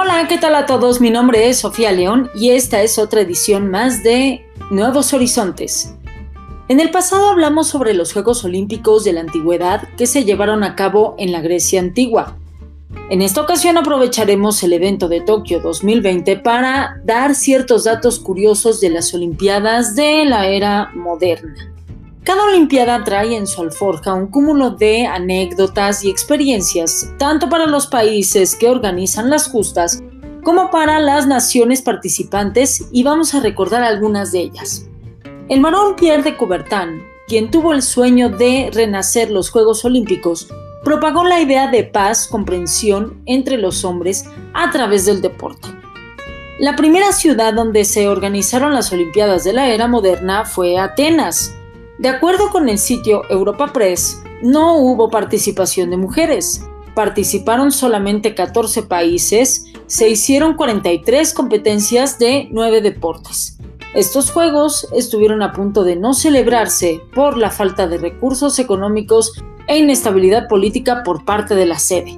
Hola, ¿qué tal a todos? Mi nombre es Sofía León y esta es otra edición más de Nuevos Horizontes. En el pasado hablamos sobre los Juegos Olímpicos de la Antigüedad que se llevaron a cabo en la Grecia antigua. En esta ocasión aprovecharemos el evento de Tokio 2020 para dar ciertos datos curiosos de las Olimpiadas de la era moderna. Cada Olimpiada trae en su alforja un cúmulo de anécdotas y experiencias, tanto para los países que organizan las justas como para las naciones participantes, y vamos a recordar algunas de ellas. El marón Pierre de Coubertin, quien tuvo el sueño de renacer los Juegos Olímpicos, propagó la idea de paz, comprensión entre los hombres a través del deporte. La primera ciudad donde se organizaron las Olimpiadas de la era moderna fue Atenas. De acuerdo con el sitio Europa Press, no hubo participación de mujeres. Participaron solamente 14 países, se hicieron 43 competencias de 9 deportes. Estos Juegos estuvieron a punto de no celebrarse por la falta de recursos económicos e inestabilidad política por parte de la sede.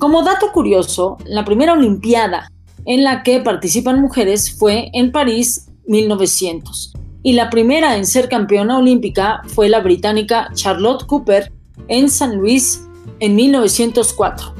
Como dato curioso, la primera Olimpiada en la que participan mujeres fue en París 1900 y la primera en ser campeona olímpica fue la británica Charlotte Cooper en San Luis en 1904.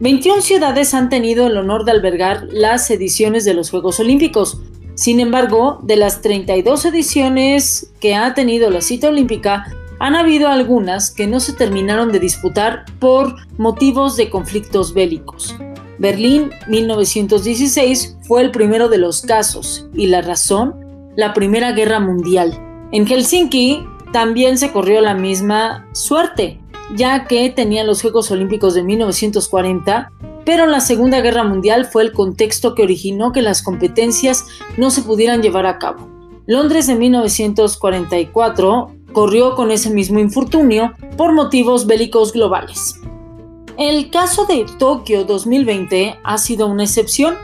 21 ciudades han tenido el honor de albergar las ediciones de los Juegos Olímpicos, sin embargo, de las 32 ediciones que ha tenido la cita olímpica, han habido algunas que no se terminaron de disputar por motivos de conflictos bélicos. Berlín 1916 fue el primero de los casos y la razón, la Primera Guerra Mundial. En Helsinki también se corrió la misma suerte, ya que tenían los Juegos Olímpicos de 1940 pero la Segunda Guerra Mundial fue el contexto que originó que las competencias no se pudieran llevar a cabo. Londres de 1944 corrió con ese mismo infortunio por motivos bélicos globales. El caso de Tokio 2020 ha sido una excepción,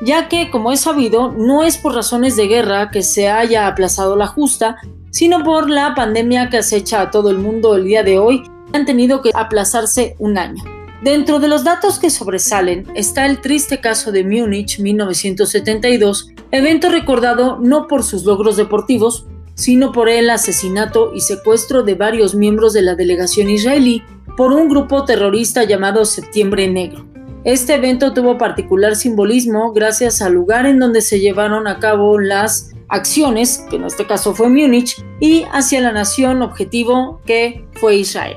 ya que, como es sabido, no es por razones de guerra que se haya aplazado la justa, sino por la pandemia que acecha a todo el mundo el día de hoy, han tenido que aplazarse un año. Dentro de los datos que sobresalen está el triste caso de Múnich 1972, evento recordado no por sus logros deportivos, sino por el asesinato y secuestro de varios miembros de la delegación israelí por un grupo terrorista llamado Septiembre Negro. Este evento tuvo particular simbolismo gracias al lugar en donde se llevaron a cabo las acciones, que en este caso fue Múnich, y hacia la nación objetivo que fue Israel.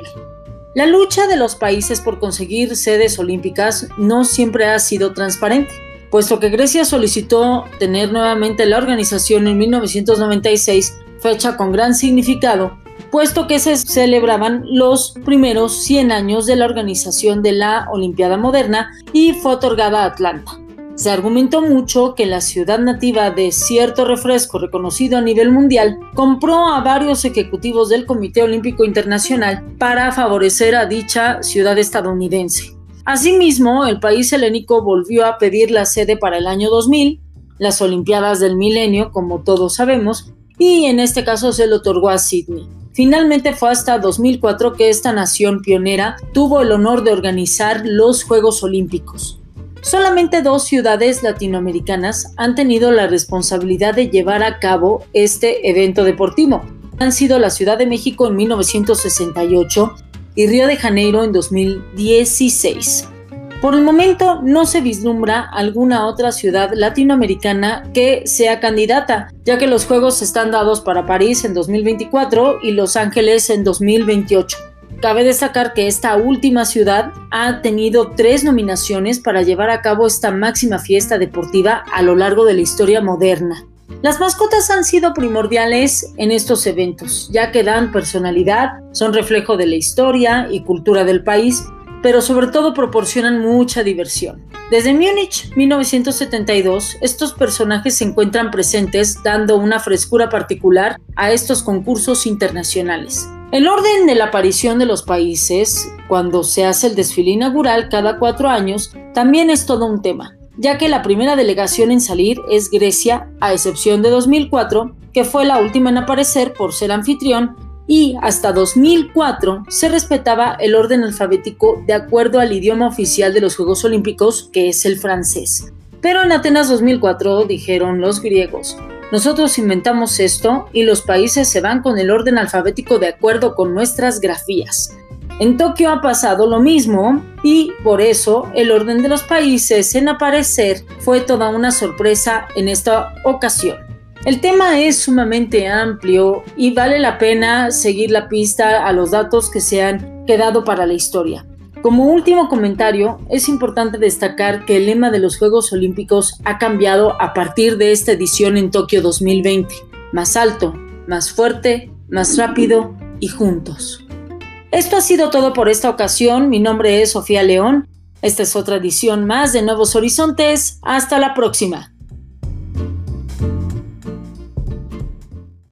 La lucha de los países por conseguir sedes olímpicas no siempre ha sido transparente, puesto que Grecia solicitó tener nuevamente la organización en 1996, fecha con gran significado, puesto que se celebraban los primeros 100 años de la organización de la Olimpiada Moderna y fue otorgada a Atlanta. Se argumentó mucho que la ciudad nativa de cierto refresco reconocido a nivel mundial compró a varios ejecutivos del Comité Olímpico Internacional para favorecer a dicha ciudad estadounidense. Asimismo, el país helénico volvió a pedir la sede para el año 2000, las Olimpiadas del Milenio, como todos sabemos, y en este caso se le otorgó a Sydney. Finalmente fue hasta 2004 que esta nación pionera tuvo el honor de organizar los Juegos Olímpicos. Solamente dos ciudades latinoamericanas han tenido la responsabilidad de llevar a cabo este evento deportivo. Han sido la Ciudad de México en 1968 y Río de Janeiro en 2016. Por el momento no se vislumbra alguna otra ciudad latinoamericana que sea candidata, ya que los Juegos están dados para París en 2024 y Los Ángeles en 2028. Cabe destacar que esta última ciudad ha tenido tres nominaciones para llevar a cabo esta máxima fiesta deportiva a lo largo de la historia moderna. Las mascotas han sido primordiales en estos eventos, ya que dan personalidad, son reflejo de la historia y cultura del país, pero sobre todo proporcionan mucha diversión. Desde Múnich 1972, estos personajes se encuentran presentes dando una frescura particular a estos concursos internacionales. El orden de la aparición de los países, cuando se hace el desfile inaugural cada cuatro años, también es todo un tema, ya que la primera delegación en salir es Grecia, a excepción de 2004, que fue la última en aparecer por ser anfitrión, y hasta 2004 se respetaba el orden alfabético de acuerdo al idioma oficial de los Juegos Olímpicos, que es el francés. Pero en Atenas 2004 dijeron los griegos, nosotros inventamos esto y los países se van con el orden alfabético de acuerdo con nuestras grafías. En Tokio ha pasado lo mismo y por eso el orden de los países en aparecer fue toda una sorpresa en esta ocasión. El tema es sumamente amplio y vale la pena seguir la pista a los datos que se han quedado para la historia. Como último comentario, es importante destacar que el lema de los Juegos Olímpicos ha cambiado a partir de esta edición en Tokio 2020. Más alto, más fuerte, más rápido y juntos. Esto ha sido todo por esta ocasión. Mi nombre es Sofía León. Esta es otra edición más de Nuevos Horizontes. Hasta la próxima.